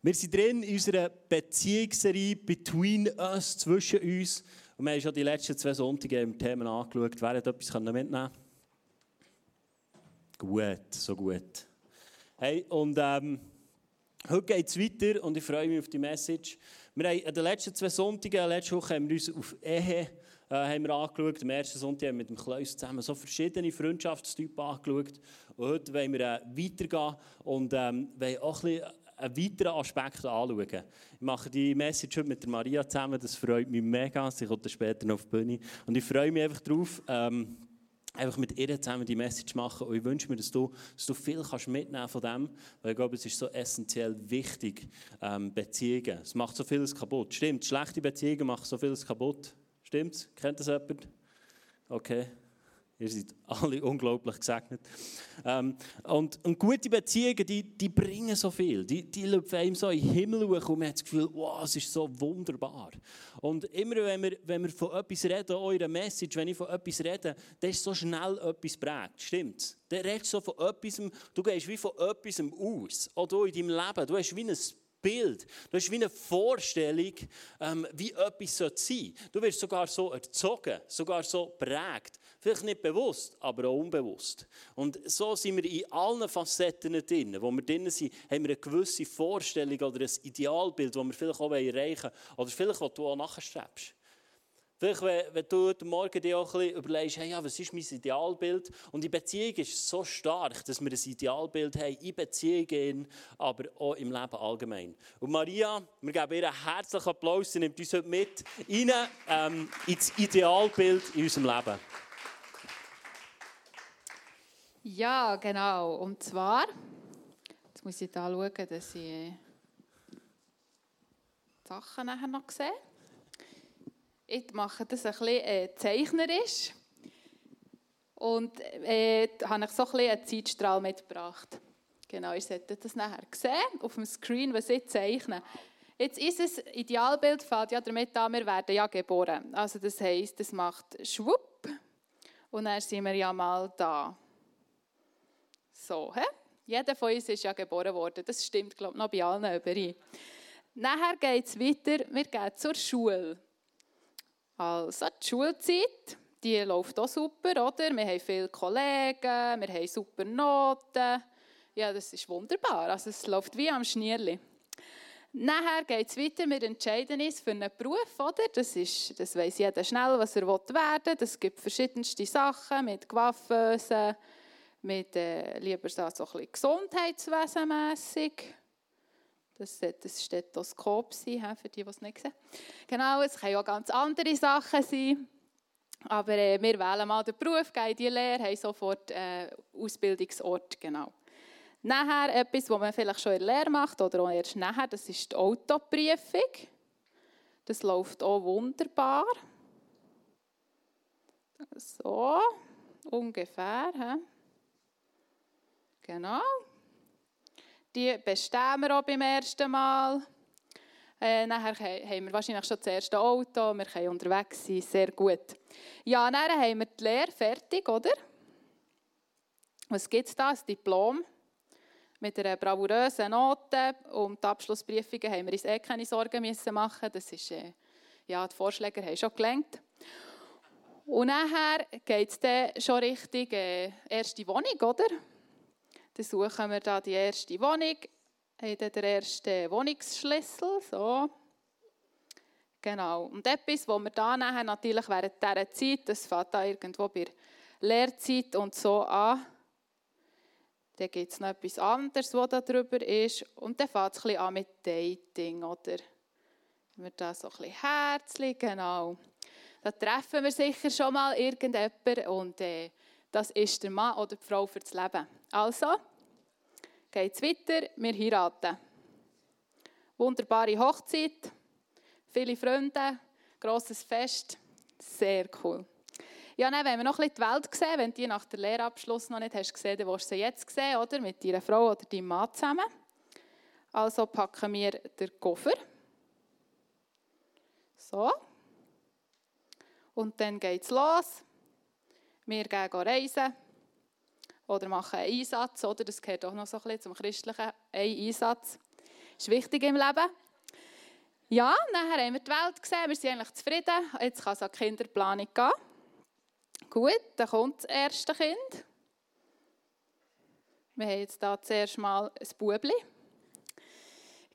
Wir sind drin in unserer Beziehungsserie Between Us, zwischen uns. Und wir haben schon die letzten zwei Sonntage im Thema angeschaut. Wer hat etwas mitnehmen Gut, so gut. Hey, und ähm, heute geht es weiter und ich freue mich auf die Message. Wir haben in den letzten zwei Sonntagen, letzte Woche haben wir uns auf Ehe äh, haben wir angeschaut. Am ersten Sonntag haben wir mit dem Kleus zusammen so verschiedene Freundschaftstypen angeschaut. Und heute wollen wir äh, weitergehen und ähm, wollen auch ein bisschen einen weiteren Aspekt anschauen. Ich mache die Message heute mit Maria zusammen, das freut mich mega, sie kommt später noch auf die Bühne. Und ich freue mich einfach darauf, ähm, einfach mit ihr zusammen die Message machen. Und ich wünsche mir, dass du, dass du viel kannst mitnehmen von dem, weil ich glaube, es ist so essentiell wichtig, ähm, Beziehungen. Es macht so vieles kaputt. Stimmt, schlechte Beziehungen machen so vieles kaputt. Stimmt's? Kennt das jemand? Okay. Ihr seid alle unglaublich gesegnet. Ähm, und, und, gute Beziehungen, die, die bringen so viel. Die, die laufen einem so in den Himmel und man hat das Gefühl, wow, es ist so wunderbar. Und immer wenn wir, wenn wir von etwas reden, eure Message, wenn ich von etwas rede, dann ist so schnell etwas prägt. Stimmt? Dann redest du so von etwas, du gehst wie von etwas aus. Auch in deinem Leben. Du hast wie ein Bild. Du hast wie eine Vorstellung, ähm, wie etwas sein sollte. Du wirst sogar so erzogen, sogar so prägt. Vielleicht nicht bewusst, aber auch unbewusst. Und so sind wir in allen Facetten drin. Wo wir drin sind, haben wir eine gewisse Vorstellung oder ein Idealbild, das wir vielleicht auch erreichen wollen. Oder vielleicht, was du auch nachstrebst. Vielleicht, wenn, du heute Morgen dir auch ein bisschen überlegst, hey, ja, was ist mein Idealbild? Und die Beziehung ist so stark, dass wir ein Idealbild haben, in Beziehungen, aber auch im Leben allgemein. Und Maria, wir geben ihr einen herzlichen Applaus, sie nimmt uns heute mit rein ähm, ins Idealbild in unserem Leben. Ja, genau. Und zwar, jetzt muss ich da schauen, dass ich die Sachen nachher noch sehe. Ich mache das ein bisschen äh, zeichnerisch und äh, habe ich so ein bisschen einen Zeitstrahl mitgebracht. Genau, ihr solltet das nachher sehen, auf dem Screen, was ich zeichne. Jetzt ist es, Idealbild fällt ja damit an, wir werden ja geboren. Also das heisst, es macht schwupp und dann sind wir ja mal da. So, he? Jeder von uns ist ja geboren worden. Das stimmt, glaube ich, noch bei allen überein. Nachher geht es weiter, wir gehen zur Schule. Also die Schulzeit, die läuft auch super, oder? Wir haben viele Kollegen, wir haben super Noten. Ja, das ist wunderbar. Also es läuft wie am Schnierli. Nachher geht es weiter, wir entscheiden uns für einen Beruf, oder? Das, ist, das weiss jeder schnell, was er werden will. Es gibt verschiedenste Sachen mit Coiffeuse, mit äh, lieber so ein bisschen gesundheitswesenmässig. Das sollte ein Stethoskop sein, für die, die es nicht sehen. Genau, es können auch ganz andere Sachen sein. Aber äh, wir wählen mal den Beruf, gehen in die Lehre, haben sofort äh, Ausbildungsort. Genau. Nachher etwas, was man vielleicht schon in der Lehre macht oder auch erst nachher, das ist die Autoprüfung. Das läuft auch wunderbar. So, ungefähr. He? Genau. Die bestehen wir auch beim ersten Mal. Äh, nachher haben wir wahrscheinlich schon das erste Auto, wir können unterwegs sein, sehr gut. Ja, dann haben wir die Lehre fertig, oder? Was gibt es da? Ein Diplom mit einer bravourösen Note. Um die Abschlussprüfungen haben wir uns eh keine Sorgen müssen machen. Das ist, äh, ja, die Vorschläge haben schon gelenkt. Und nachher geht es dann schon Richtung äh, erste Wohnung, oder? Dann suchen wir da die erste Wohnung, haben dann den ersten Wohnungsschlüssel, so. Genau. Und etwas, was wir da nachher natürlich während dieser Zeit, das fängt da irgendwo bei Lehrzeit und so an, dann gibt es noch etwas anderes, was da drüber ist. Und dann fängt es ein bisschen an mit Dating, oder? Wenn wir da so ein bisschen herzlich, genau. Da treffen wir sicher schon mal irgendjemanden und äh, das ist der Mann oder die Frau für das Leben. Also, geht es weiter, wir heiraten. Wunderbare Hochzeit, viele Freunde, grosses Fest, sehr cool. Ja, dann, wenn wir noch ein bisschen die Welt sehen, wenn du die nach dem Lehrabschluss noch nicht hast gesehen, dann willst du sie jetzt sehen, oder? Mit deiner Frau oder deinem Mann zusammen. Also packen wir den Koffer. So. Und dann geht es los. Wir gehen reisen oder machen einen Einsatz, oder? Das gehört auch noch so ein bisschen zum Christlichen, ein Einsatz. ist wichtig im Leben. Ja, nachher haben wir die Welt gesehen, wir sind eigentlich zufrieden. Jetzt kann es an die Kinderplanung gehen. Gut, dann kommt das erste Kind. Wir haben jetzt hier zuerst mal ein Bubli.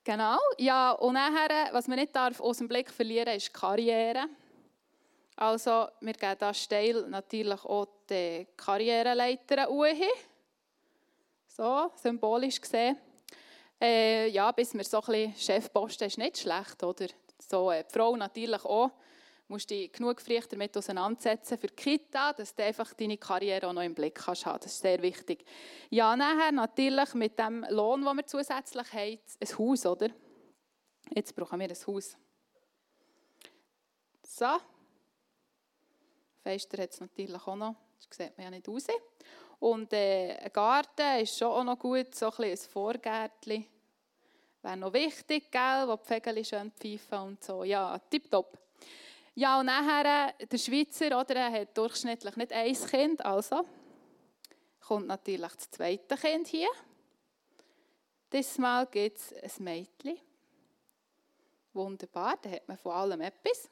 Genau, ja, und nachher, was man nicht darf, aus dem Blick verlieren ist die Karriere. Also, wir geben da steil natürlich auch die Karriereleiter hin. So, symbolisch gesehen. Äh, ja, bis wir so ein bisschen Chefposten ist nicht schlecht, oder? So, äh, die Frau natürlich auch. Du musst dich genug früh damit auseinandersetzen für die Kita, dass du einfach deine Karriere auch noch im Blick hast. Das ist sehr wichtig. Ja, nachher natürlich mit dem Lohn, den wir zusätzlich haben, ein Haus, oder? Jetzt brauchen wir ein Haus. So. Fenster hat es natürlich auch noch. Das sieht man ja nicht aus. Und äh, ein Garten ist schon auch noch gut, so ein, ein Vorgärtchen. Wäre noch wichtig, gell, wo die Vögel schön pfeifen und so. Ja, tipptopp. Ja, und nachher, äh, der Schweizer oder, er hat durchschnittlich nicht ein Kind, also kommt natürlich das zweite Kind hier. Diesmal gibt es ein Mädchen. Wunderbar, da hat man von allem etwas.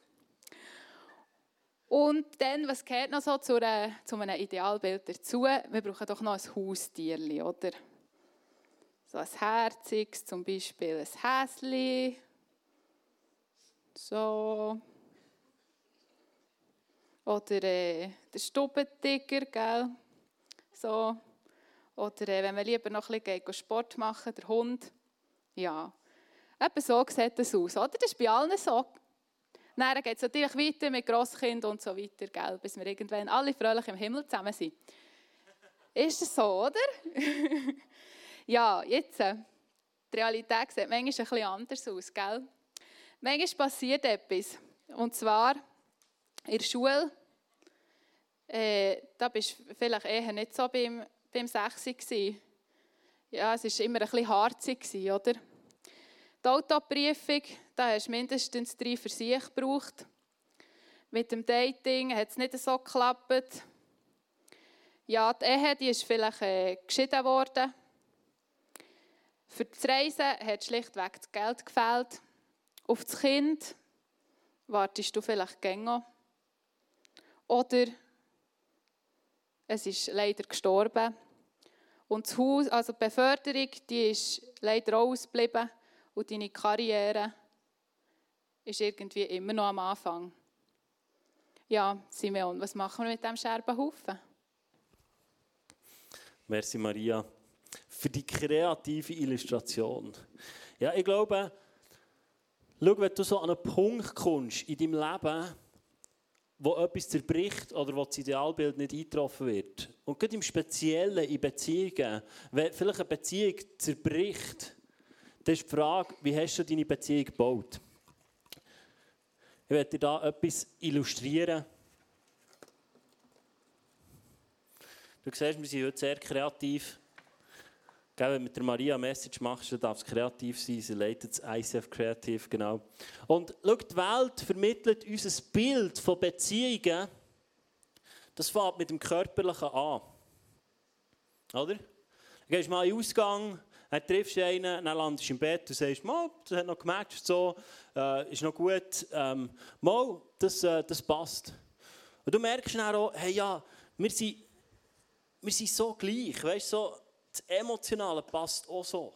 Und dann, was gehört noch so zu, einer, zu einem Idealbild dazu? Wir brauchen doch noch ein Haustier, oder? So ein Herziges, zum Beispiel ein Häschen. So. Oder äh, der Stubentiger, gell? So. Oder äh, wenn man lieber noch ein bisschen Sport machen, der Hund. Ja. Eben so sieht das aus, oder? Das ist bei allen so. Dann geht es natürlich weiter mit Grosskind und so weiter, gell? bis wir irgendwann alle fröhlich im Himmel zusammen sind. Ist das so, oder? ja, jetzt, äh, die Realität sieht manchmal ein bisschen anders aus, gell? Manchmal passiert etwas. Und zwar in der Schule, äh, da bist du vielleicht eher nicht so beim, beim Sechsi gewesen. Ja, es war immer ein bisschen harzig, oder? Die Autoprüfung, da hast du mindestens drei Versuche gebraucht. Mit dem Dating hat es nicht so geklappt. Ja, die Ehe die ist vielleicht äh, geschieden worden. Für das Reisen hat schlichtweg das Geld gefehlt. Auf das Kind wartest du vielleicht länger. Oder es ist leider gestorben. Und das Haus, also die Beförderung, die ist leider ausgeblieben. Und deine Karriere ist irgendwie immer noch am Anfang. Ja, Simeon, was machen wir mit diesem Scherbenhaufen? Merci, Maria, für die kreative Illustration. Ja, ich glaube, schau, wenn du so an einen Punkt kommst in deinem Leben, wo etwas zerbricht oder wo das Idealbild nicht eingetroffen wird. Und gerade im Speziellen in Beziehungen, wenn vielleicht eine Beziehung zerbricht, dann ist die Frage, wie hast du deine Beziehung gebaut? Ich werde dir da etwas illustrieren. Du siehst, wir sind heute sehr kreativ. Wenn du mit der Maria Message machst, dann darf es kreativ sein. Sie leitet das ICF Kreativ, genau. Und schau, die Welt vermittelt uns ein Bild von Beziehungen. Das fängt mit dem Körperlichen an. Oder? Du gehst mal in den Ausgang, dann triffst du einen, dann landest du im Bett und sagst, mal, das hat noch gematcht, so, äh, ist noch gut, ähm, mal, das, äh, das passt. Und du merkst dann auch, hey, ja, wir sind, wir sind so gleich, weißt so, das Emotionale passt auch so.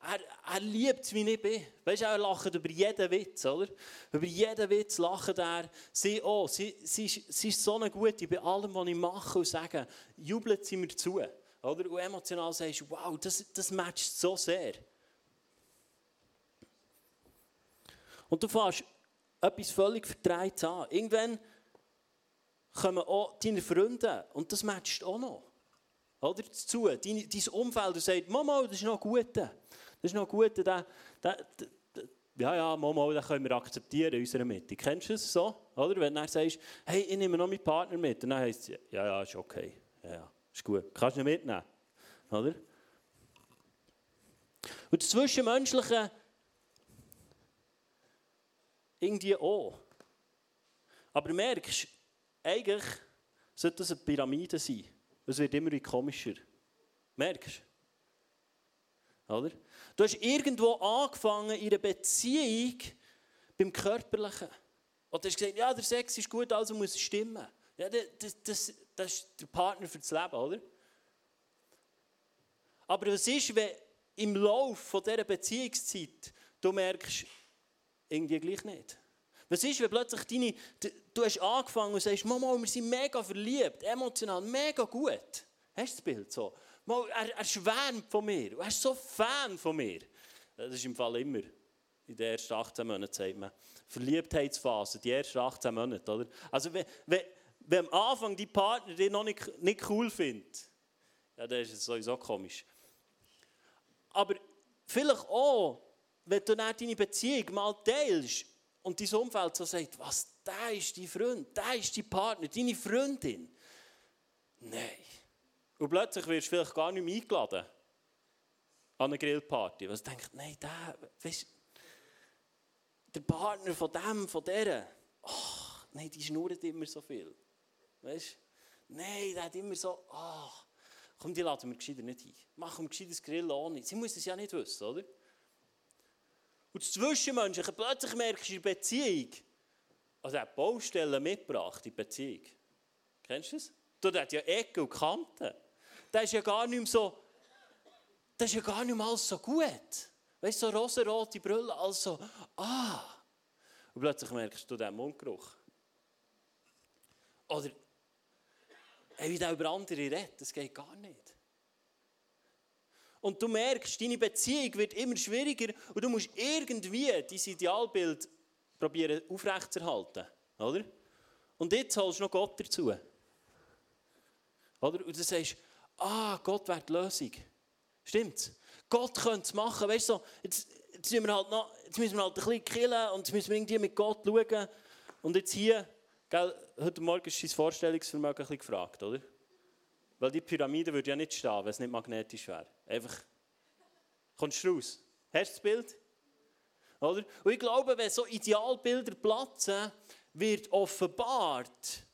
Er, er liebt es, wie ich bin. Weißt du, er lacht über jeden Witz, oder? Über jeden Witz lacht er. Sie auch. Sie, sie, sie ist so eine Gute bei allem, was ich mache und sage. Jubelt sie mir zu. Oder? Und emotional sagst du, wow, das, das matcht so sehr. Und du fährst etwas völlig verdreht an. Irgendwann kommen auch deine Freunde und das matcht auch noch. Oder? Dazu, dein, dein Umfeld sagt, Mama, das ist noch gut. Das ist noch gut. Der, der, der, ja, ja, Mama, den können wir akzeptieren in unserer Mitte. Kennst du es so? Oder? Wenn du sagst, hey, ich nehme noch meinen Partner mit. Und dann heißt es, ja, ja, ist okay. Ja, ja. Ist gut. Kannst du ihn mitnehmen. Oder? Und das Zwischenmenschliche irgendwie auch. Aber du merkst, eigentlich sollte das eine Pyramide sein. Es wird immer komischer. Merkst du? Oder? Du hast irgendwo angefangen in einer Beziehung beim Körperlichen. Und du hast gesagt, ja, der Sex ist gut, also muss es stimmen. Ja, das, das, das ist der Partner für das Leben, oder? Aber was ist, wenn im Laufe dieser Beziehungszeit du merkst, irgendwie gleich nicht? Was ist, wenn plötzlich deine, du hast angefangen und sagst, Mama, wir sind mega verliebt, emotional, mega gut. Hast du das Bild so? Er, er schwärmt von mir, er ist so Fan von mir. Das ist im Fall immer in den ersten 18 Monaten, sagt man. Verliebtheitsphase, die ersten 18 Monate, oder? Also wenn, wenn, wenn am Anfang die Partner dich noch nicht, nicht cool findet, ja, dann ist es sowieso komisch. Aber vielleicht auch, wenn du dann deine Beziehung mal teilst und dein Umfeld so sagt, was, da ist dein Freund, da ist dein Partner, deine Freundin. Nein. Und plötzlich wirst du vielleicht gar nicht mehr eingeladen an eine Grillparty. Was denkt, nein, der, weißt, der Partner von dem, von der, ach, nein, die schnurrt immer so viel. Weißt Nein, der hat immer so, ach, komm, die laden wir gescheiter nicht ein. Machen wir gescheites Grill ohne. Sie muss es ja nicht wissen, oder? Und das Zwischenmenschliche, plötzlich merkst du in der Beziehung, also er hat Baustellen mitgebracht in Beziehung. Kennst du das? Dort hat ja Ecken und Kanten. Das ist ja gar nicht mehr so, das ist ja gar nicht mehr so gut. Weißt du, so rosarote Brille, also, ah. Und plötzlich merkst du den Mundgeruch. Oder, wie der über andere redet, das geht gar nicht. Und du merkst, deine Beziehung wird immer schwieriger und du musst irgendwie dein Idealbild probieren aufrechtzuerhalten. Oder? Und jetzt holst du noch Gott dazu. Oder? Und du sagst, ah, Gott wäre die Lösung. Stimmt's? Gott könnte es machen. Weißt du, jetzt, jetzt, wir halt noch, jetzt müssen wir halt ein bisschen killen und jetzt müssen wir irgendwie mit Gott schauen. Und jetzt hier, gell, heute Morgen ist sein Vorstellungsvermögen ein bisschen gefragt, oder? Weil die Pyramide würde ja nicht stehen, wenn es nicht magnetisch wäre. Einfach, kommst du raus? Hast du das Bild? Oder? Und ich glaube, wenn so Idealbilder platzen, wird offenbart,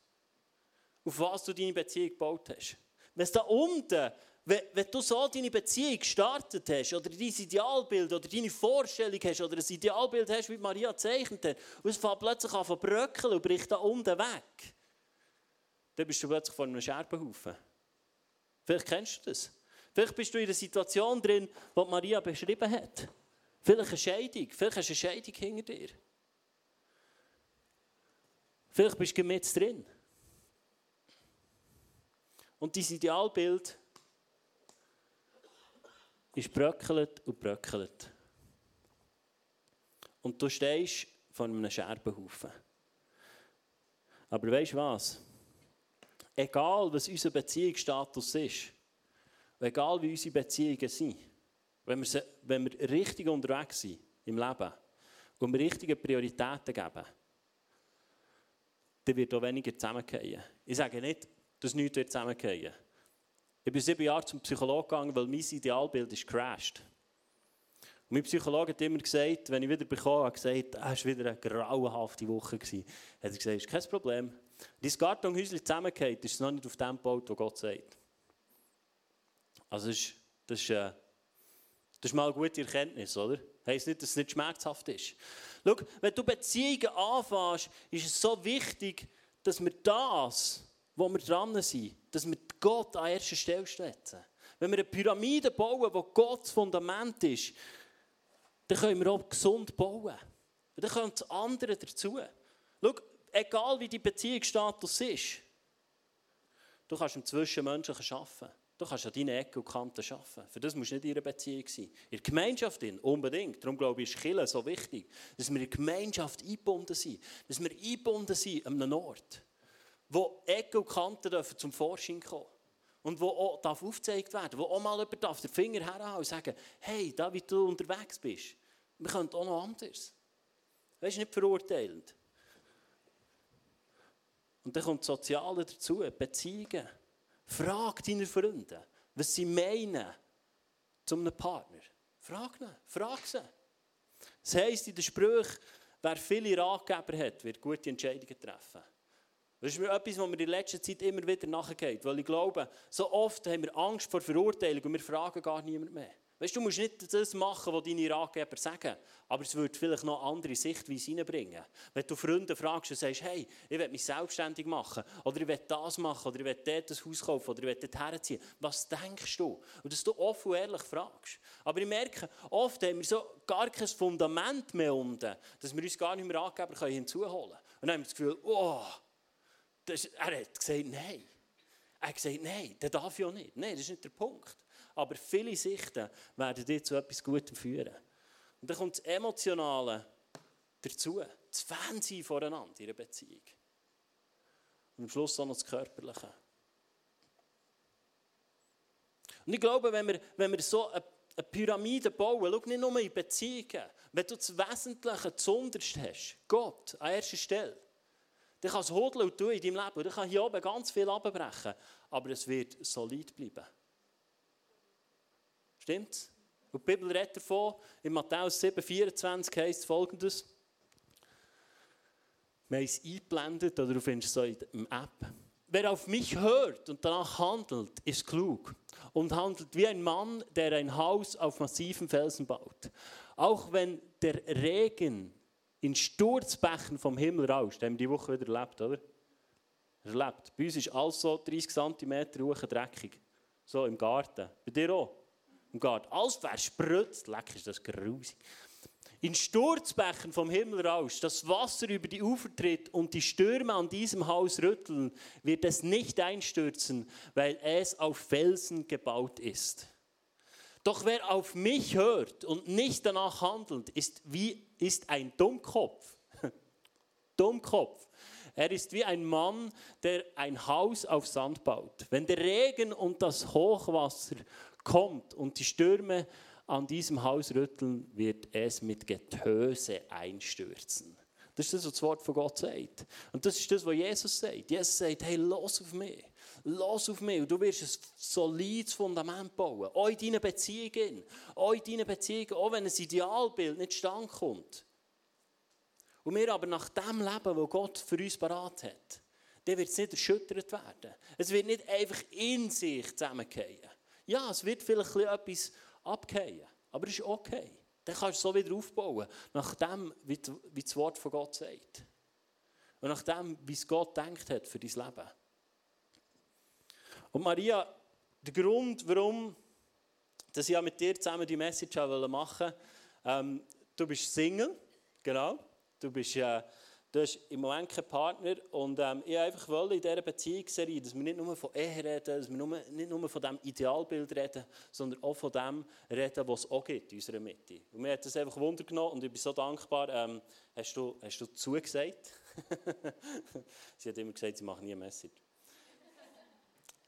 auf was du deine Beziehung gebaut hast. Wenn es da unten wenn, du so deine Beziehung gestartet hast, oder dein Idealbild, oder deine Vorstellung hast, oder ein Idealbild hast, wie Maria gezeichnet hat, und es fängt plötzlich an zu bröckeln und bricht da unten weg, dann bist du plötzlich vor einem Scherbenhaufen. Vielleicht kennst du das. Vielleicht bist du in einer Situation drin, die Maria beschrieben hat. Vielleicht eine Scheidung. Vielleicht hast du eine Scheidung hinter dir. Vielleicht bist du mit drin. Und dein Idealbild ist bröckelt und bröckelt. Und du stehst vor einem Scherbenhaufen. Aber weißt du was? Egal, was unser Beziehungsstatus ist, egal wie unsere Beziehungen sind, wenn wir, wenn wir richtig unterwegs sind im Leben und wir richtige Prioritäten geben, dann wird auch weniger zusammengehen. Ich sage nicht, dass nichts zusammengehen wird. Ich bin sieben Jahre zum Psychologen gegangen, weil mein Idealbild ist crashed. Und mein Psychologe hat immer gesagt, wenn ich wieder bekommen habe, gesagt, es war wieder eine grauenhafte Woche. Gewesen. Hat er gesagt, ist kein Problem. Dein Kartonhäuschen zusammengeht, ist es noch nicht auf dem gebaut, wo Gott sagt. Also das ist, das ist, äh, das ist mal eine gute Erkenntnis, oder? Heißt nicht, dass es nicht schmerzhaft ist. Schau, wenn du Beziehungen anfängst, ist es so wichtig, dass wir das, wo wir dran sind, dass wir Gott an erster Stelle setzen. Wenn wir eine Pyramide bauen, wo Gott das Fundament ist, dann können wir auch gesund bauen. Und dann kommt das andere dazu. Schau, egal wie die Beziehungsstatus ist, du kannst im Zwischenmenschlichen arbeiten. Du kannst an deinen Ecken und Kanten arbeiten. Für das musst du nicht in einer Beziehung sein. In der Gemeinschaft unbedingt. Darum glaube ich, ist Kirche so wichtig, dass wir in der Gemeinschaft eingebunden sind. Dass wir eingebunden sind an einem Ort wo Ecken und Kanten dürfen zum Vorschein kommen und wo auch darf aufgezeigt werden, wo auch mal jemand darf den Finger herhauen und sagen, hey, da wie du unterwegs bist, wir können auch noch anders. Weißt du, nicht verurteilend. Und dann kommt das Soziale dazu, Beziehungen. Frag deine Freunde, was sie meinen zu einem Partner. Frag ihn, frag sie. Das heisst in den Sprüchen, wer viele Ratgeber hat, wird gute Entscheidungen treffen. Das ist mir etwas, was mir in letzter Zeit immer wieder nachgeht. Weil ich glaube, so oft haben wir Angst vor Verurteilung und wir fragen gar niemand mehr. Weißt du, musst nicht das machen, was deine Ratgeber sagen, aber es würde vielleicht noch andere Sichtweise reinbringen. Wenn du Freunde fragst und sagst, hey, ich will mich selbstständig machen, oder ich will das machen, oder ich will dort ein Haus kaufen, oder ich will dort herziehen, was denkst du? Und dass du offen und ehrlich fragst. Aber ich merke, oft haben wir so gar kein Fundament mehr unten, dass wir uns gar nicht mehr Ratgeber hinzuholen können. Und dann haben wir das Gefühl, oh, das, er hat gesagt, nein. Er hat gesagt, nein, der darf ja nicht. Nein, das ist nicht der Punkt. Aber viele Sichten werden dir zu etwas Gutem führen. Und dann kommt das Emotionale dazu. Das Fansein voreinander in einer Beziehung. Und am Schluss auch noch das Körperliche. Und ich glaube, wenn wir, wenn wir so eine, eine Pyramide bauen, schau nicht nur in Beziehungen, wenn du das Wesentliche zuunterst hast, Gott an erster Stelle, dann kann es hodeln und tun in deinem Leben. dann kann hier oben ganz viel abbrechen, aber es wird solid bleiben. Stimmt's? Und die Bibel redet davon, in Matthäus 7, 24 heißt folgendes. Wir haben es eingeblendet, oder du findest es in der App. Wer auf mich hört und danach handelt, ist klug und handelt wie ein Mann, der ein Haus auf massiven Felsen baut. Auch wenn der Regen in Sturzbächen vom Himmel rauscht, haben wir die Woche wieder erlebt, oder? Erlebt. Bei uns ist alles so 30 cm hoch dreckig. So im Garten. Bei dir auch? im Garten. Alles verspritzt. Leck, ist das grusig. In Sturzbächen vom Himmel raus, das Wasser über die Ufer tritt und die Stürme an diesem Haus rütteln, wird es nicht einstürzen, weil es auf Felsen gebaut ist. Doch wer auf mich hört und nicht danach handelt, ist, wie, ist ein Dummkopf. Dummkopf. Er ist wie ein Mann, der ein Haus auf Sand baut. Wenn der Regen und das Hochwasser kommt und die Stürme an diesem Haus rütteln, wird es mit Getöse einstürzen. Das ist das, was das Wort von Gott sagt. Und das ist das, was Jesus sagt. Jesus sagt, hey, los auf mich. Los auf mich. Und du wirst ein solides Fundament bauen. Auch in deinen Beziehungen. Auch in deinen Beziehungen. Auch wenn ein Idealbild nicht stand kommt. Und wir aber nach dem Leben, das Gott für uns parat hat, dann wird es nicht erschüttert werden. Es wird nicht einfach in sich zusammengehen. Ja, es wird vielleicht etwas abgehen, aber es ist okay. Dann kannst du so wieder aufbauen, nach dem, wie das Wort von Gott sagt. Und nach dem, wie es Gott denkt hat für dein Leben. Und Maria, der Grund, warum dass ich mit dir zusammen die Message machen wollte, ähm, du bist Single, genau. Du bist äh, Du hast im Moment keinen Partner und ähm, ich einfach wollte in dieser Beziehungsserie, dass wir nicht nur von Ehe reden, dass wir nur, nicht nur von diesem Idealbild reden, sondern auch von dem reden, was es auch gibt in unserer Mitte. Und mir hat das einfach Wunder genommen und ich bin so dankbar. Ähm, hast, du, hast du zugesagt? sie hat immer gesagt, sie macht nie eine Message.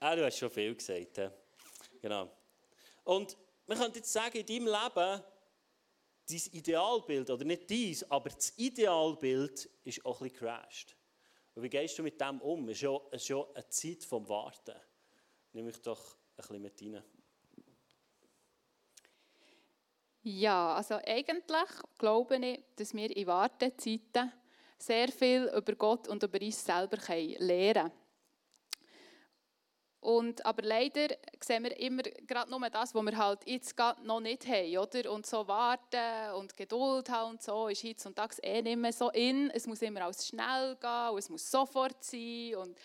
Ah, du hast schon viel gesagt. He? Genau. Und man könnte jetzt sagen, in deinem Leben dein Idealbild, oder nicht dies, aber das Idealbild ist auch ein bisschen crashed. Und wie gehst du mit dem um? Es ist ja, ist ja eine Zeit vom Warten. Nimm mich doch ein bisschen mit rein. Ja, also eigentlich glaube ich, dass wir in Wartezeiten sehr viel über Gott und über uns selber lernen können. Und, aber leider sehen wir immer gerade nur das, was wir halt jetzt noch nicht haben. Oder? Und so warten und Geduld haben und so ist heutzutage eh nicht mehr so in. Es muss immer alles schnell gehen und es muss sofort sein. Und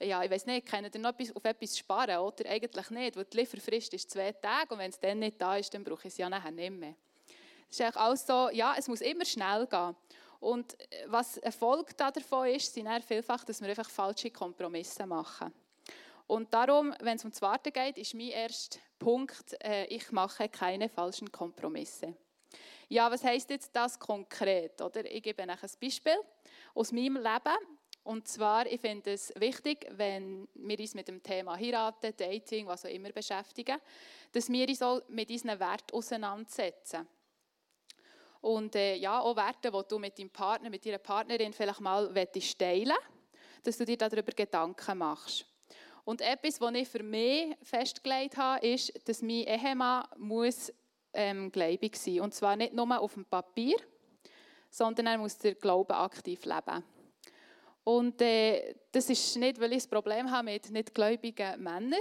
ja, ich weiß nicht, können ihr noch auf etwas sparen? Oder eigentlich nicht, weil die Lieferfrist ist zwei Tage und wenn es dann nicht da ist, dann brauche ich es ja nachher nicht mehr. Es ist alles so, ja, es muss immer schnell gehen. Und was Erfolg davon ist, sind vielfach, dass wir einfach falsche Kompromisse machen. Und darum, wenn es um das Warten geht, ist mein erster Punkt, äh, ich mache keine falschen Kompromisse. Ja, was heißt jetzt das konkret? Oder? Ich gebe euch ein Beispiel aus meinem Leben. Und zwar, ich finde es wichtig, wenn wir uns mit dem Thema Heiraten, Dating, was auch immer beschäftigen, dass wir uns mit unseren Werten auseinandersetzen. Und äh, ja, auch Werte, die du mit deinem Partner, mit deiner Partnerin vielleicht mal teilen willst, dass du dir darüber Gedanken machst. Und etwas, was ich für mich festgelegt habe, ist, dass mein Ehemann muss ähm, gläubig sein Und zwar nicht nur auf dem Papier, sondern er muss den Glauben aktiv leben. Und äh, das ist nicht, weil ich ein Problem habe mit nicht gläubigen Männern,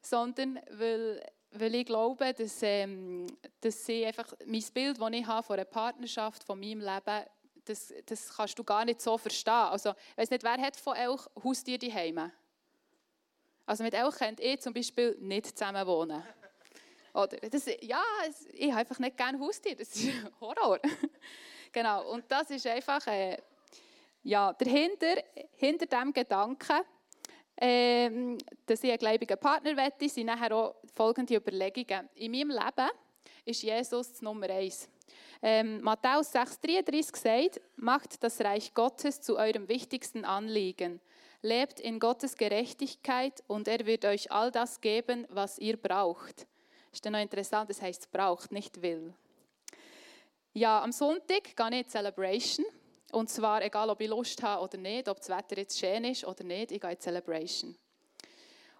sondern weil weil ich glaube, dass, ähm, dass sie einfach mein Bild, das ich habe von einer Partnerschaft, von meinem Leben, das, das kannst du gar nicht so verstehen. Also, ich weiß nicht, wer hat von euch Haustier daheim? Also mit euch könnt ihr zum Beispiel nicht zusammen wohnen. Oder das, ja, ich habe einfach nicht gerne Haustier, das ist Horror. genau, und das ist einfach, äh, ja, dahinter, hinter dem Gedanken, ähm, dass ich einen gläubigen Partner wette, sind nachher auch folgende Überlegungen. In meinem Leben ist Jesus das Nummer eins. Ähm, Matthäus 6,33 sagt, macht das Reich Gottes zu eurem wichtigsten Anliegen. Lebt in Gottes Gerechtigkeit und er wird euch all das geben, was ihr braucht. Ist dann noch interessant, das heißt braucht, nicht will. Ja, am Sonntag gehe ich in Celebration. Und zwar egal, ob ich Lust habe oder nicht, ob das Wetter jetzt schön ist oder nicht, ich gehe in Celebration.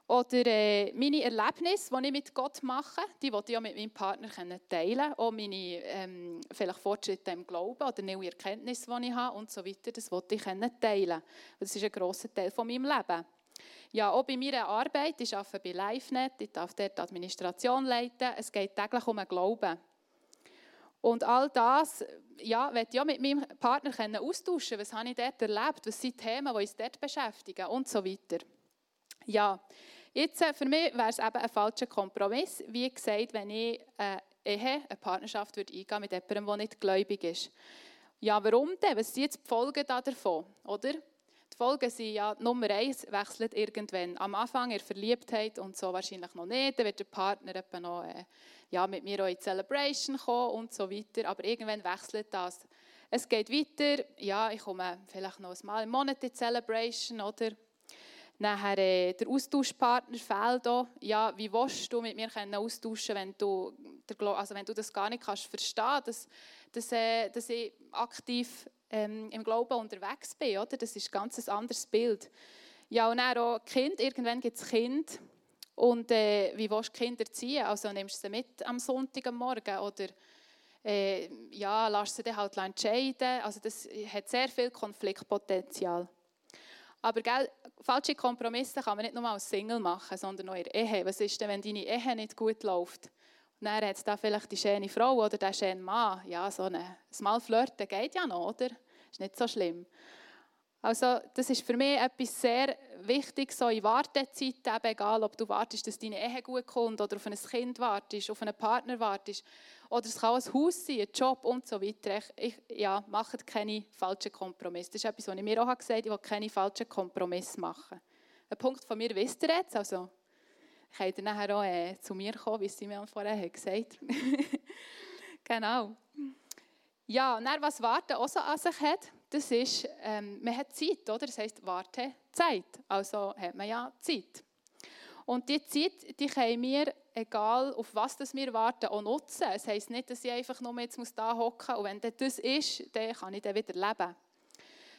Oder äh, meine Erlebnisse, die ich mit Gott mache, die wollte ich auch mit meinem Partner teilen Auch meine ähm, vielleicht Fortschritte im Glauben oder neue Erkenntnisse, die ich habe und so weiter, das wollte ich teilen. Das ist ein grosser Teil von meinem Leben. Ja, auch bei meiner Arbeit, ich arbeite bei LiveNet, ich darf dort die Administration leiten, es geht täglich um den Glauben. Und all das, ja, möchte ich auch mit meinem Partner austauschen Was habe ich dort erlebt? Was sind Themen, die uns dort beschäftigen? Und so weiter. Ja, Jetzt, äh, für mich wäre es eben ein falscher Kompromiss, wie gesagt, wenn ich eine Ehe, eine Partnerschaft würde eingehen mit jemandem, der nicht gläubig ist. Ja, warum denn? Was sind jetzt die Folgen davon, oder? Die Folgen sind ja, Nummer eins wechselt irgendwann. Am Anfang in Verliebtheit und so wahrscheinlich noch nicht. Dann wird der Partner etwa noch äh, ja, mit mir auch in die Celebration kommen und so weiter. Aber irgendwann wechselt das. Es geht weiter. Ja, ich komme vielleicht noch ein Mal im Monat in die Celebration, oder? Nachher, äh, der Austauschpartner fehlt auch. Ja, wie willst du mit mir austauschen wenn du, also wenn du das gar nicht kannst verstehen dass, dass, äh, dass ich aktiv ähm, im Glauben unterwegs bin. Oder? Das ist ein ganz anderes Bild. Ja, und dann auch Kind. Irgendwann gibt es Kind. Und äh, wie willst du Kinder ziehen? Also nimmst du sie mit am Sonntag am Morgen oder äh, ja, lass sie dann halt entscheiden. Also das hat sehr viel Konfliktpotenzial. Aber gell, falsche Kompromisse kann man nicht nur als Single machen, sondern auch in der Ehe. Was ist denn, wenn deine Ehe nicht gut läuft? Und dann hat es da vielleicht die schöne Frau oder der schöne Mann. Ja, so ein Mal flirten geht ja noch, oder? Ist nicht so schlimm. Also das ist für mich etwas sehr Wichtiges, so in Wartezeiten, egal ob du wartest, dass deine Ehe gut kommt oder auf ein Kind wartest, auf einen Partner wartest oder es kann ein Haus sein, ein Job und so weiter. Ich, ja, macht keine falschen Kompromisse. Das ist etwas, was ich mir auch gesagt habe, ich will keine falschen Kompromisse machen. Ein Punkt von mir wisst ihr jetzt, also ich kann nachher auch äh, zu mir kommen, wie sie mir vorher gesagt hat. genau. Ja, und dann, was Warten auch so an sich hat, das ist, ähm, man hat Zeit, oder? Das heisst, Wartezeit. Also hat man ja Zeit. Und die Zeit, die können wir, egal auf was das wir warten, auch nutzen. Es heisst nicht, dass ich einfach nur jetzt da hocken muss und wenn das ist, dann kann ich dann wieder leben.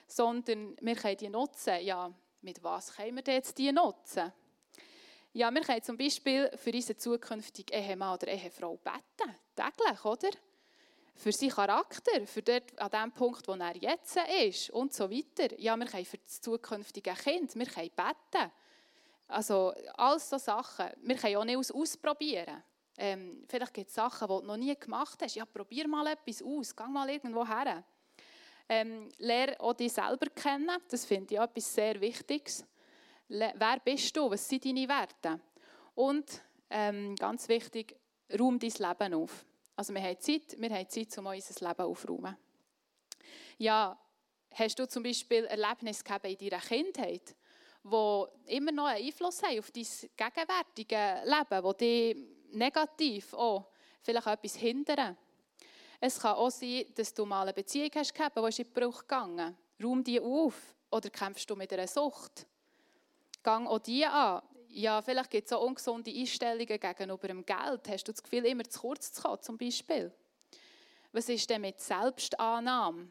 Sondern wir können die nutzen. Ja, mit was können wir jetzt die nutzen? Ja, wir können zum Beispiel für unseren zukünftigen Ehemann oder Ehefrau beten. Täglich, oder? Für seinen Charakter, für dort, an dem Punkt, wo er jetzt ist und so weiter. Ja, wir können für das zukünftige Kind, wir können beten. Also, all so Sachen. Wir können auch nicht ausprobieren. Ähm, vielleicht gibt es Sachen, die du noch nie gemacht hast. Ja, probier mal etwas aus. Geh mal irgendwo her. Ähm, lerne auch dich selber kennen. Das finde ich etwas sehr Wichtiges. Wer bist du? Was sind deine Werte? Und ähm, ganz wichtig, räum dein Leben auf. Also wir haben Zeit, wir haben Zeit, um unser Leben aufzuräumen. Ja, hast du zum Beispiel Erlebnisse in deiner Kindheit? Die immer noch einen Einfluss haben auf dein gegenwärtige Leben, die dich negativ auch vielleicht etwas hindern. Es kann auch sein, dass du mal eine Beziehung hast gehabt, die ist in Bruch gegangen. Raum die auf. Oder kämpfst du mit einer Sucht? Gang auch die an. Ja, vielleicht gibt es auch ungesunde Einstellungen gegenüber dem Geld. Hast du das Gefühl, immer zu kurz zu kommen, zum Beispiel? Was ist denn mit Selbstannahme?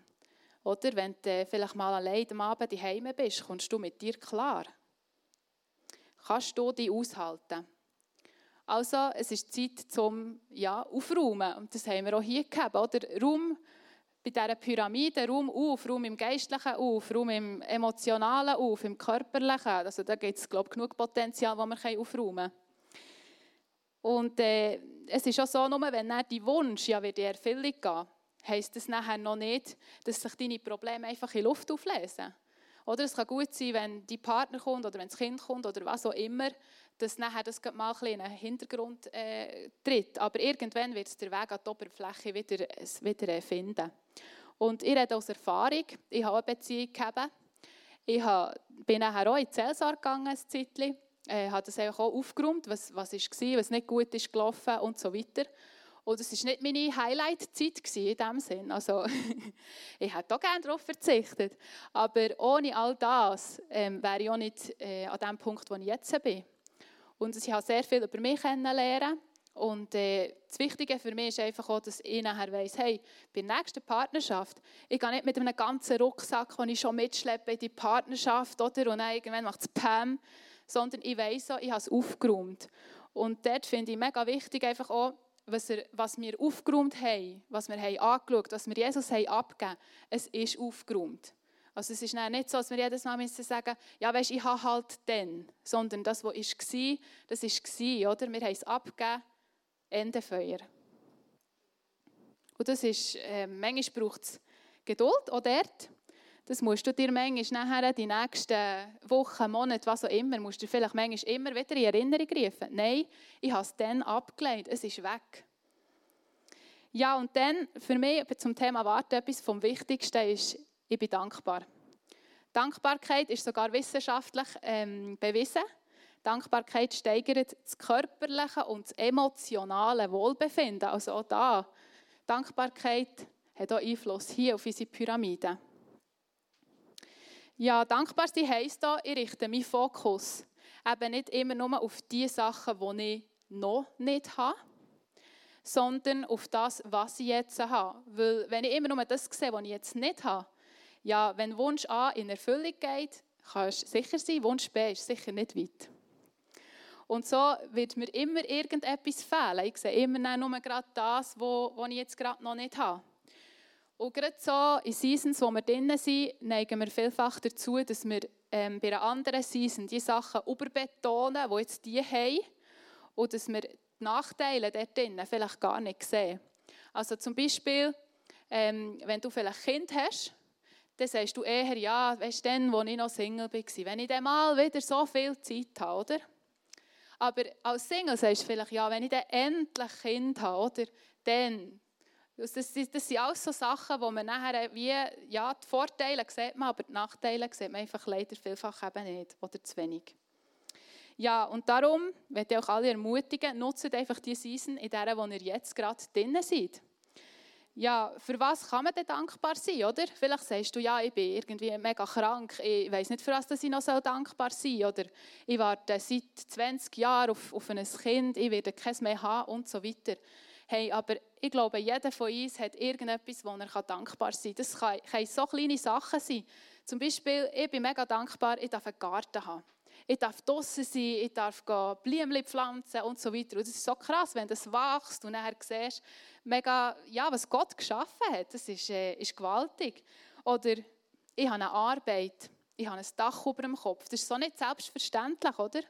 Oder wenn du vielleicht mal allein am Abend daheim bist, kommst du mit dir klar. Kannst du dich aushalten? Also, es ist Zeit zum ja, Aufräumen. Und das haben wir auch hier gehabt. Oder? Raum bei dieser Pyramide, Raum auf, Raum im Geistlichen auf, Raum im Emotionalen auf, im Körperlichen. Also da gibt es, glaube ich, genug Potenzial, das wir aufräumen können. Und äh, es ist auch so, nur wenn dann dein Wunsch ja wird in Erfüllung gehen, heisst das nachher noch nicht, dass sich deine Probleme einfach in Luft auflösen. Oder es kann gut sein, wenn dein Partner kommt oder wenn das Kind kommt oder was auch immer, dass nachher das mal ein in den Hintergrund äh, tritt. Aber irgendwann wird es der Weg an die Oberfläche wieder, wieder äh, finden. Und ich rede aus Erfahrung. Ich habe eine Beziehung gehabt. Ich bin nachher auch in die Zelsar gegangen, ein Zeitchen. Äh, habe das auch aufgeräumt, was, was war, was nicht gut ist gelaufen und so weiter. Und es war nicht meine Highlight-Zeit in diesem Sinn. Also, ich hätte auch gerne darauf verzichtet. Aber ohne all das ähm, wäre ich auch nicht äh, an dem Punkt, wo ich jetzt bin. Und ich habe sehr viel über mich kennenlernen. Und äh, das Wichtige für mich ist einfach auch, dass ich nachher weiss, hey, bei der nächsten Partnerschaft, ich gehe nicht mit einem ganzen Rucksack, den ich schon mitschleppe in die Partnerschaft, oder? Und dann irgendwann macht es Pam, sondern ich weiss auch, ich habe es aufgeräumt. Und dort finde ich mega wichtig einfach auch, was, er, was wir aufgeräumt haben, was wir haben angeschaut, was wir Jesus haben abgegeben, es ist aufgeräumt. Also es ist nicht so, dass wir jedes Mal müssen sagen ja weisst, ich habe halt den, sondern das, was war, das war, oder? Wir haben es abgegeben, Ende Feuer. Und das ist, äh, manchmal braucht es Geduld, auch dort. Das musst du dir manchmal nachher, die nächsten Wochen, Monate, was auch immer, musst du vielleicht manchmal immer wieder in Erinnerung rufen. Nein, ich habe es dann abgelehnt, es ist weg. Ja, und dann für mich zum Thema Warten etwas vom Wichtigsten ist, ich bin dankbar. Dankbarkeit ist sogar wissenschaftlich ähm, bewiesen. Dankbarkeit steigert das körperliche und das emotionale Wohlbefinden. Also auch da, Dankbarkeit hat auch Einfluss hier auf unsere Pyramide. Ja, dankbar sein heisst da, ich richte meinen Fokus eben nicht immer nur auf die Sachen, die ich noch nicht habe, sondern auf das, was ich jetzt habe. Weil wenn ich immer nur das sehe, was ich jetzt nicht habe, ja, wenn Wunsch A in Erfüllung geht, kannst du sicher sein, Wunsch B ist sicher nicht weit. Und so wird mir immer irgendetwas fehlen. Ich sehe immer nur gerade das, was ich jetzt gerade noch nicht habe. Und gerade so in Seasons, wo wir drinnen sind, neigen wir vielfach dazu, dass wir ähm, bei einer anderen Season die Sachen überbetonen, die jetzt die haben, und dass wir die Nachteile dort drinnen vielleicht gar nicht sehen. Also zum Beispiel, ähm, wenn du vielleicht ein Kind hast, dann sagst du eher, ja, weißt du, dann, als ich noch Single war, wenn ich dann mal wieder so viel Zeit habe, oder? Aber als Single sagst du vielleicht, ja, wenn ich dann endlich Kind habe, oder? Dann das, das, das sind alles so Sachen, wo man nachher wie, ja, die Vorteile sieht man, aber die Nachteile sieht man einfach leider vielfach eben nicht oder zu wenig. Ja, und darum möchte ich auch alle ermutigen, nutzt einfach die Season, in der, wo ihr jetzt gerade drinnen seid. Ja, für was kann man denn dankbar sein, oder? Vielleicht sagst du, ja, ich bin irgendwie mega krank, ich weiß nicht, für was ich noch so dankbar sein soll. Oder ich warte seit 20 Jahren auf, auf ein Kind, ich werde keins mehr haben und so weiter. Hey, aber ich glaube, jeder von uns hat irgendetwas, wo er dankbar sein kann. Das können so kleine Sachen sein. Zum Beispiel, ich bin mega dankbar, ich darf einen Garten haben. Ich darf draußen sein, ich darf Blümchen pflanzen und so weiter. Und das ist so krass, wenn das wächst und nachher siehst, mega, ja, was Gott geschaffen hat. Das ist, äh, ist gewaltig. Oder ich habe eine Arbeit, ich habe ein Dach über dem Kopf. Das ist so nicht selbstverständlich, oder?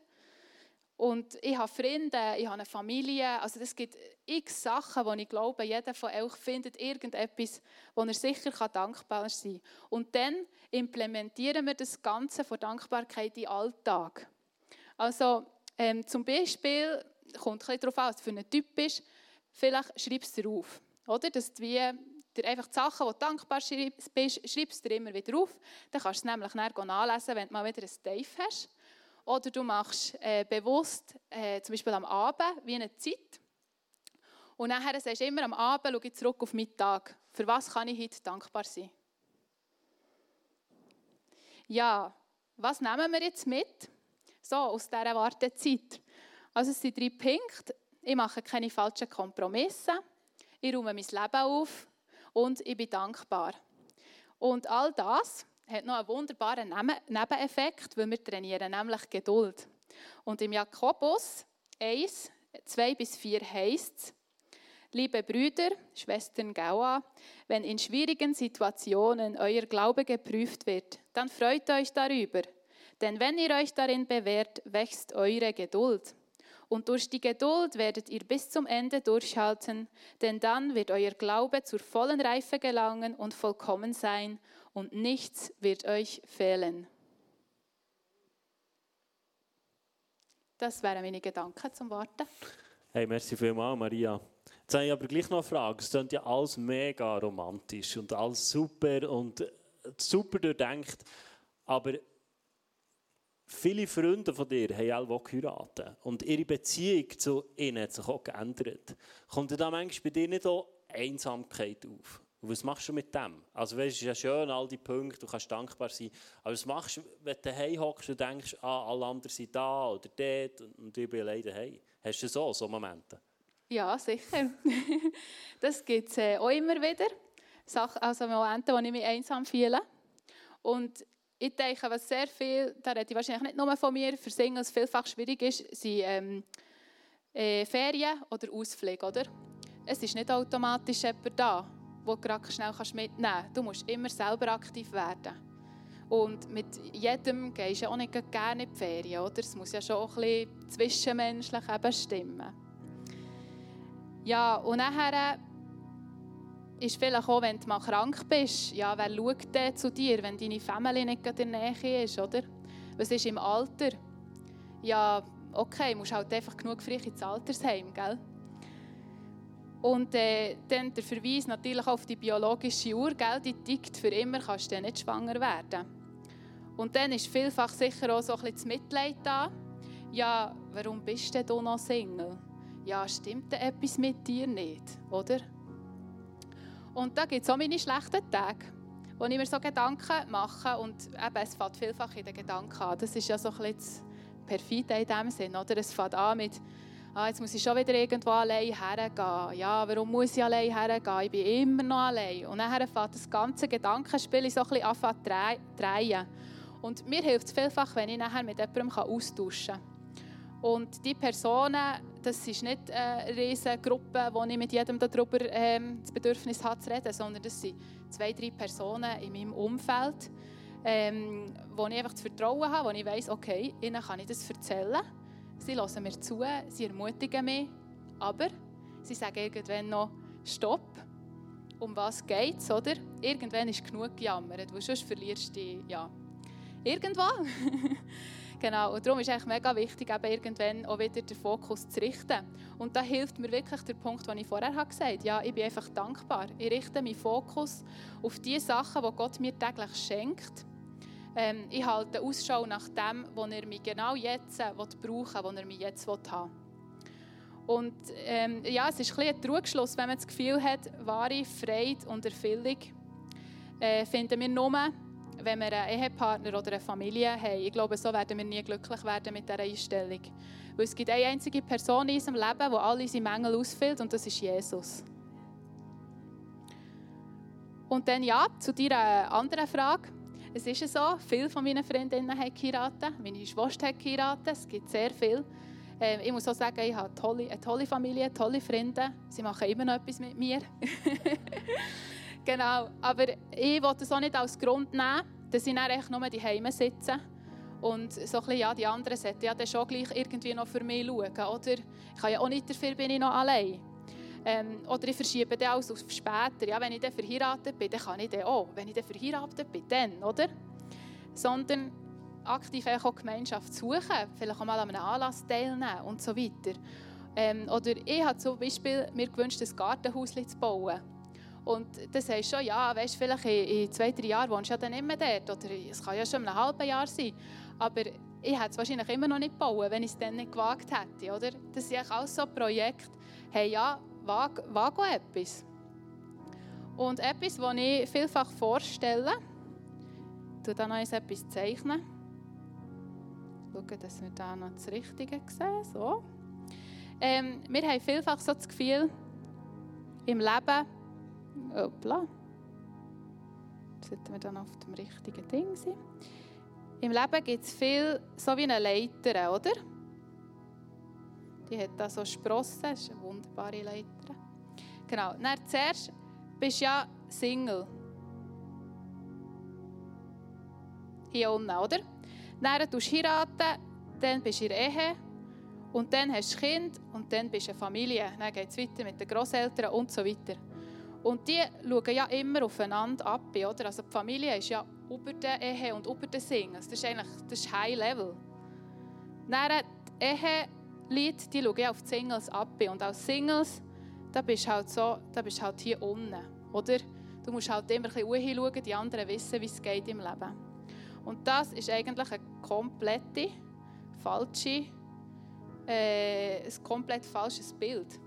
Und ich habe Freunde, ich habe eine Familie. Also es gibt x Sachen, wo ich glaube, jeder von euch findet irgendetwas, wo er sicher dankbar sein kann. Und dann implementieren wir das Ganze von Dankbarkeit in den Alltag. Also ähm, zum Beispiel, kommt ein bisschen darauf an, was für ein Typ bist, vielleicht schreibst du dir auf. Oder? Dass du wie dir einfach die Sachen, die du dankbar bist, schreibst du immer wieder auf. Dann kannst du es nämlich nachlesen, wenn du mal wieder ein Dave hast. Oder du machst äh, bewusst, äh, zum Beispiel am Abend, wie eine Zeit. Und nachher sagst du immer am Abend, schaue ich zurück auf meinen Tag. Für was kann ich heute dankbar sein? Ja, was nehmen wir jetzt mit? So, aus dieser Wartezeit. Also es sind drei Punkte. Ich mache keine falschen Kompromisse. Ich räume mein Leben auf und ich bin dankbar. Und all das hat noch einen wunderbaren Nebeneffekt, weil wir trainieren nämlich Geduld. Und im Jakobus 1, 2 bis 4 heißt es, Liebe Brüder, Schwestern Gaua, wenn in schwierigen Situationen euer Glaube geprüft wird, dann freut euch darüber. Denn wenn ihr euch darin bewährt, wächst eure Geduld. Und durch die Geduld werdet ihr bis zum Ende durchhalten, denn dann wird euer Glaube zur vollen Reife gelangen und vollkommen sein, und nichts wird euch fehlen. Das wären meine Gedanken zum Warten. Hey, merci vielmals, Maria. Jetzt habe ich aber gleich noch eine Frage. Es klingt ja alles mega romantisch und alles super und super durchdenkt. Aber viele Freunde von dir haben auch geheiratet. Und ihre Beziehung zu ihnen hat sich auch geändert. Kommt da manchmal bei dir nicht auch Einsamkeit auf? Und was machst du mit dem? Also, weißt, es ist ja schön, all die Punkte, du kannst dankbar sein. Aber was machst du, wenn du daheim hockst und denkst, ah, alle anderen sind da oder dort und ich bin alleine daheim? Hast du so, so Momente? Ja, sicher. das gibt es äh, auch immer wieder. also Momente, wo ich mich einsam fühle. Und ich denke, was sehr viel, da rede ich wahrscheinlich nicht nur von mir, für Singles vielfach schwierig ist, sind ähm, äh, Ferien oder Ausflüge, oder? Es ist nicht automatisch jemand da, du gerade schnell mitnehmen kannst. Du musst immer selber aktiv werden. Und mit jedem gehst du auch nicht gerne in die Ferien, oder? Es muss ja schon ein bisschen zwischenmenschlich eben stimmen. Ja, und nachher ist vielleicht auch, wenn du mal krank bist, ja, wer schaut denn zu dir, wenn deine Familie nicht in der Nähe ist, oder? Was ist im Alter? Ja, okay, musst halt einfach genug früh ins Altersheim, gell? Und äh, dann der Verweis natürlich auf die biologische Uhr, gell? die tickt für immer, kannst du nicht schwanger werden. Und dann ist vielfach sicher auch so ein bisschen das Mitleid da. Ja, warum bist du denn noch Single? Ja, stimmt denn etwas mit dir nicht, oder? Und da gibt es auch meine schlechten Tage, wo ich mir so Gedanken mache und eben, es fängt vielfach in den Gedanken an. Das ist ja so ein bisschen das Perfide in dem Sinn, oder? Es fängt an mit, ah, jetzt muss ich schon wieder irgendwo allein hergehen. Ja, warum muss ich allein hergehen? Ich bin immer noch allein. Und dann fängt das ganze Gedankenspiel so ein bisschen an zu drehen. Und mir hilft es vielfach, wenn ich nachher mit jemandem austauschen kann. Und die Personen, das ist nicht eine riesige Gruppe, wo ich mit jedem darüber ähm, das Bedürfnis habe zu reden, sondern das sind zwei, drei Personen in meinem Umfeld, ähm, wo ich einfach das Vertrauen habe, wo ich weiß, okay, ihnen kann ich das erzählen. Sie hören mir zu, sie ermutigen mich, aber sie sagen irgendwann noch Stopp. Um was geht es, oder? Irgendwann ist genug gejammert, weil sonst verlierst du dich, ja, irgendwo. Genau, und darum ist es mega wichtig, eben irgendwann auch wieder den Fokus zu richten. Und da hilft mir wirklich der Punkt, den ich vorher gesagt habe. Ja, ich bin einfach dankbar. Ich richte meinen Fokus auf die Sachen, die Gott mir täglich schenkt. Ähm, ich halte Ausschau nach dem, was er mich genau jetzt brauchen will, was er mich jetzt haben will. Und ähm, ja, es ist ein, ein Trugschluss, wenn man das Gefühl hat, wahre Freude und Erfüllung äh, finden wir nur wenn wir einen Ehepartner oder eine Familie haben. Ich glaube, so werden wir nie glücklich werden mit dieser Einstellung. Weil es gibt eine einzige Person in unserem Leben, die all unsere Mängel ausfüllt, und das ist Jesus. Und dann ja, zu deiner anderen Frage. Es ist so, viele von meinen Freundinnen haben geheiratet. Meine Schwester hat geheiratet. Es gibt sehr viel. Ähm, ich muss auch sagen, ich habe tolle, eine tolle Familie, tolle Freunde. Sie machen immer noch etwas mit mir. genau. Aber ich wollte es auch nicht als Grund nehmen, dass ich dann echt nur die Heime sitze und so ein bisschen, ja, die anderen sollten ja dann schon gleich irgendwie noch für mich schauen, oder? Ich kann ja auch nicht dafür, bin ich noch allein. Ähm, oder ich verschiebe dann alles auf später. Ja, wenn ich dann verheiratet bin, dann kann ich dann auch. Wenn ich dann verheiratet bin, dann, oder? Sondern aktiv auch Gemeinschaft suchen, vielleicht auch mal an einem Anlass teilnehmen und so weiter. Ähm, oder ich habe zum Beispiel mir gewünscht, ein Gartenhaus zu bauen. Und das heißt schon, ja, weißt, vielleicht in, zwei, drei Jahren wohnst du ja dann mehr dort. Oder es kann ja schon in einem halben Jahr sein. Aber ich hätte es wahrscheinlich immer noch nicht bauen, wenn ich es dann nicht gewagt hätte. Oder? Das sind auch so Projekte, hey, ja, wage, wage etwas. Und etwas, das ich vielfach vorstelle, ich tue da noch etwas zeichnen. Schauen, dass wir da noch das Richtige sehen. So. Ähm, wir haben vielfach so das Gefühl, im Leben, Hoppla. Sollten wir dann auf dem richtigen Ding sein. Im Leben gibt es viel, so wie eine Leiter, oder? Die hat da so Sprossen, das ist eine wunderbare Leiter. Genau. Dann zuerst bist du ja Single. Hier unten, oder? Dann tust du heiraten, dann bist du in Ehe Und dann hast du Kind und dann bist du eine Familie. Dann geht es weiter mit den Großeltern und so weiter. Und die schauen ja immer aufeinander ab. Oder? Also die Familie ist ja über der Ehe und über den Singles. Das ist eigentlich das ist High Level. Dann die Ehelied, die schauen auf die Singles ab. Und als Singles, da bist du halt, so, da bist halt hier unten. Oder? Du musst halt immer ein bisschen hinschauen, die anderen wissen, wie es geht im Leben. Und das ist eigentlich eine komplette, falsche, äh, ein komplett falsches Bild.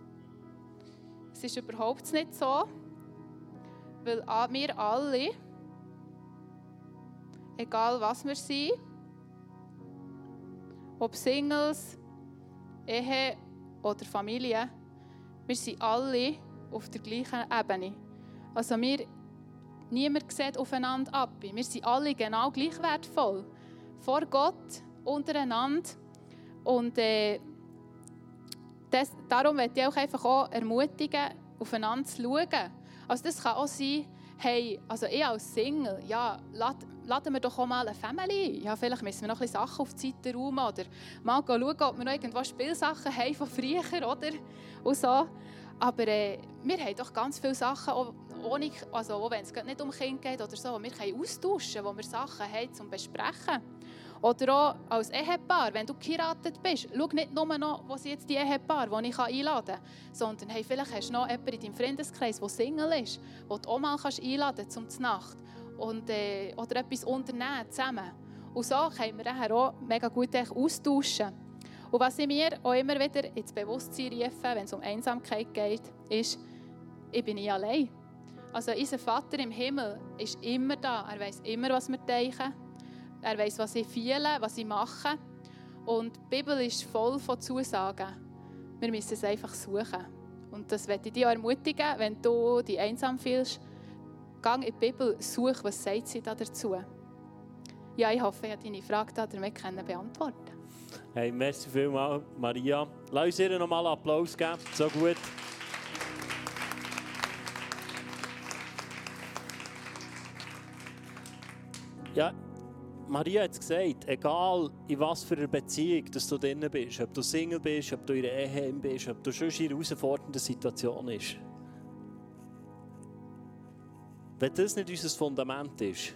Es ist überhaupt nicht so, weil wir alle, egal was wir sind, ob Singles, Ehe oder Familie, wir sind alle auf der gleichen Ebene. Also wir, niemand sieht aufeinander ab. Wir sind alle genau gleich wertvoll. Vor Gott, untereinander. Und äh, das, darum möchte ich auch einfach auch ermutigen, aufeinander zu schauen. Also das kann auch sein, hey, also ich als Single, ja, laden wir doch auch mal eine Family Ja, vielleicht müssen wir noch ein Sachen auf die Seite räumen oder mal schauen, ob wir noch irgendwo Spielsachen haben von früher, oder? Und so. Aber äh, wir haben doch ganz viele Sachen, auch, ohne, also auch wenn es nicht um Kinder geht oder so, wir können austauschen, wo wir Sachen haben zum Besprechen. Oder auch als Ehepaar, wenn du geheiratet bist, schau nicht nur noch, wo sind jetzt die Ehepaar, die ich einladen kann, sondern hey, vielleicht hast du noch jemanden in deinem Freundeskreis, der Single ist, wo du auch mal einladen kannst zum Nacht und, äh, oder etwas unternehmen zusammen. Und so können wir dann auch mega gut austauschen. Und was ich mir auch immer wieder ins Bewusstsein rufe, wenn es um Einsamkeit geht, ist, ich bin nicht allein. Also unser Vater im Himmel ist immer da. Er weiß immer, was wir denken. Er weiß, was ich fühle, was ich mache. Und die Bibel ist voll von Zusagen. Wir müssen es einfach suchen. Und das werde ich dich ermutigen, wenn du dich einsam fühlst. Geh in die Bibel, such, was sagt sie da dazu. Ja, ich hoffe, ich habe deine Frage damit beantworten Hey, merci vielmals, Maria. Lass uns ihr nochmal einen Applaus geben. So gut. Ja, Maria hat es gesagt, egal in was für einer Beziehung dass du drin bist, ob du Single bist, ob du in einer Ehe bist, ob du schon in einer herausfordernden Situation bist. Wenn das nicht unser Fundament ist,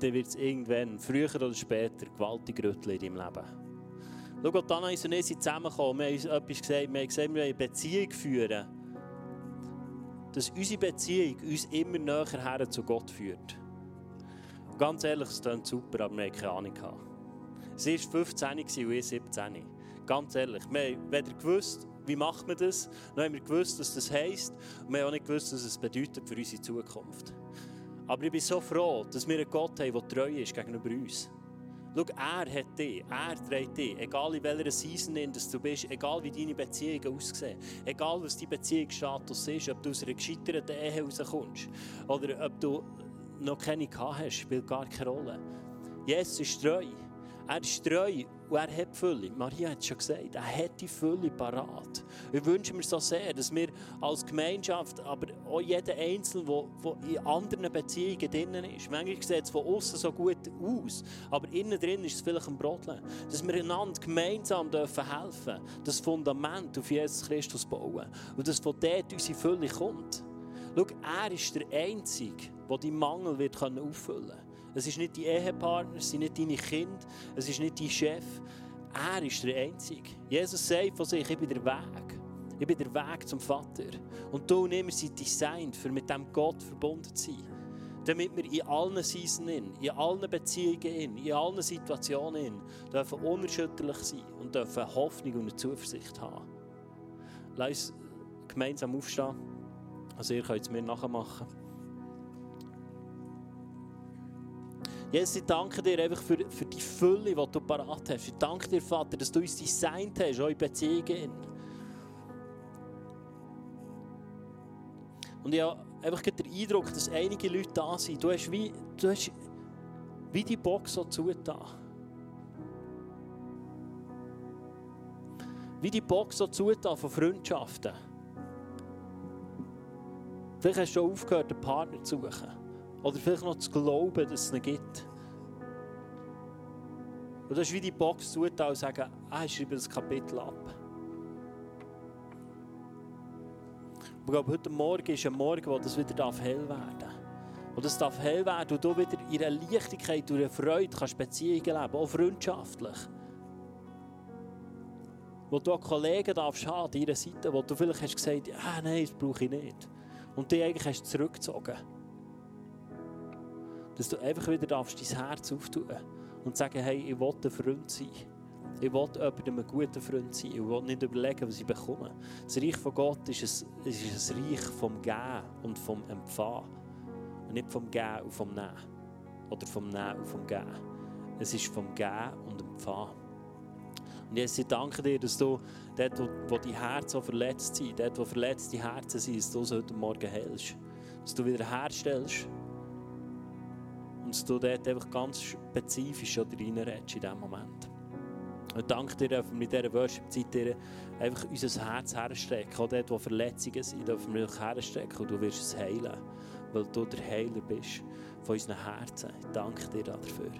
dann wird es irgendwann, früher oder später, gewaltig rütteln in deinem Leben. Schau, Gott, Anna und ich zusammengekommen. Wir haben etwas gesagt. Wir haben gesagt, wir wollen eine Beziehung führen. Dass unsere Beziehung uns immer näher her zu Gott führt. Und ganz ehrlich, es klingt super, aber wir hatten keine Ahnung. Sie war 15 und ich 17. Ganz ehrlich, wir haben weder gewusst, wie macht man das. Dann haben wir gewusst, was das heisst. Und wir haben auch nicht gewusst, was es bedeutet für unsere Zukunft. Aber ich bin so froh, dass wir einen Gott haben, der treu ist gegenüber uns. Schau, er hat dich, er trägt dich, egal in welcher Season in du bist, egal wie deine Beziehungen aussehen, egal was dein Beziehungsstatus ist, ob du aus einer gescheiterten Ehe rauskommst oder ob du noch keine gehabt hast, spielt gar keine Rolle. Jesus ist treu. Er ist treu und er hat Fülle. Maria hat es schon gesagt, er hat die Fülle parat. Ich wünsche mir so sehr, dass wir als Gemeinschaft, aber auch jeder Einzelne, der in anderen Beziehungen drin ist, manchmal sieht es von außen so gut aus, aber innen drin ist es vielleicht ein Brodeln, dass wir einander gemeinsam dürfen helfen das Fundament auf Jesus Christus bauen und dass von dort unsere Fülle kommt. Schau, er ist der Einzige, der die Mangel wird auffüllen kann. Es ist nicht dein Ehepartner, es sind nicht deine Kinder, es ist nicht dein Chef. Er ist der Einzige. Jesus sagt von sich, ich bin der Weg. Ich bin der Weg zum Vater. Und du und ich, sind designed, für mit dem Gott verbunden zu sein. Damit wir in allen Seasons, in allen Beziehungen, in allen Situationen dürfen unerschütterlich sein und dürfen Hoffnung und eine Zuversicht haben. Lass uns gemeinsam aufstehen. Also ihr könnt es mir nachmachen. Jesus, ich danke dir einfach für, für die Fülle, die du parat hast. Ich danke dir, Vater, dass du uns designt hast, auch in Beziehungen. Und ich habe einfach den Eindruck, dass einige Leute da sind. Du hast wie, du hast wie die Box so zugetan. Wie die Box so zugetan von Freundschaften. Vielleicht hast du schon aufgehört, einen Partner zu suchen. Oder vielleicht noch zu glauben, dass es ihn gibt. Und das ist wie die Box tut und sagen, ah, ich schreibe das Kapitel ab. ich glaube, heute Morgen ist ein Morgen, wo das wieder hell werden darf. Und es darf hell werden und du wieder in einer Leichtigkeit und einer Freude kannst Beziehungen leben, auch freundschaftlich. Wo du auch Kollegen darfst haben an deiner Seite, wo du vielleicht hast gesagt, ah, nein, das brauche ich nicht. Und die eigentlich hast zurückgezogen. Dass du einfach wieder darfst dein Herz auftun und sagen, hey, ich will ein Freund sein. Ich will jemandem ein guter Freund sein. Ich will nicht überlegen, was ich bekomme. Das Reich von Gott ist ein, ist ein Reich vom Gehen und vom Empfangen. Nicht vom Gehen und vom Nehmen. Oder vom Nehmen und vom Gehen. Es ist vom Gehen und Empfangen. Und Jesus, ich danke dir, dass du dort, wo, wo die Herzen verletzt sind, dort, wo verletzte Herzen sind, dass du es heute Morgen hältst. Dass du wieder herstellst. Und du dort einfach ganz spezifisch reinredest in diesem Moment. Ich danke dir, dass wir mit dieser Worship-Zeit einfach unser Herz herstrecken. Auch dort, wo Verletzungen sind, dürfen wir herstrecken und du wirst es heilen, weil du der Heiler bist von unseren Herzen. Ich danke dir dafür.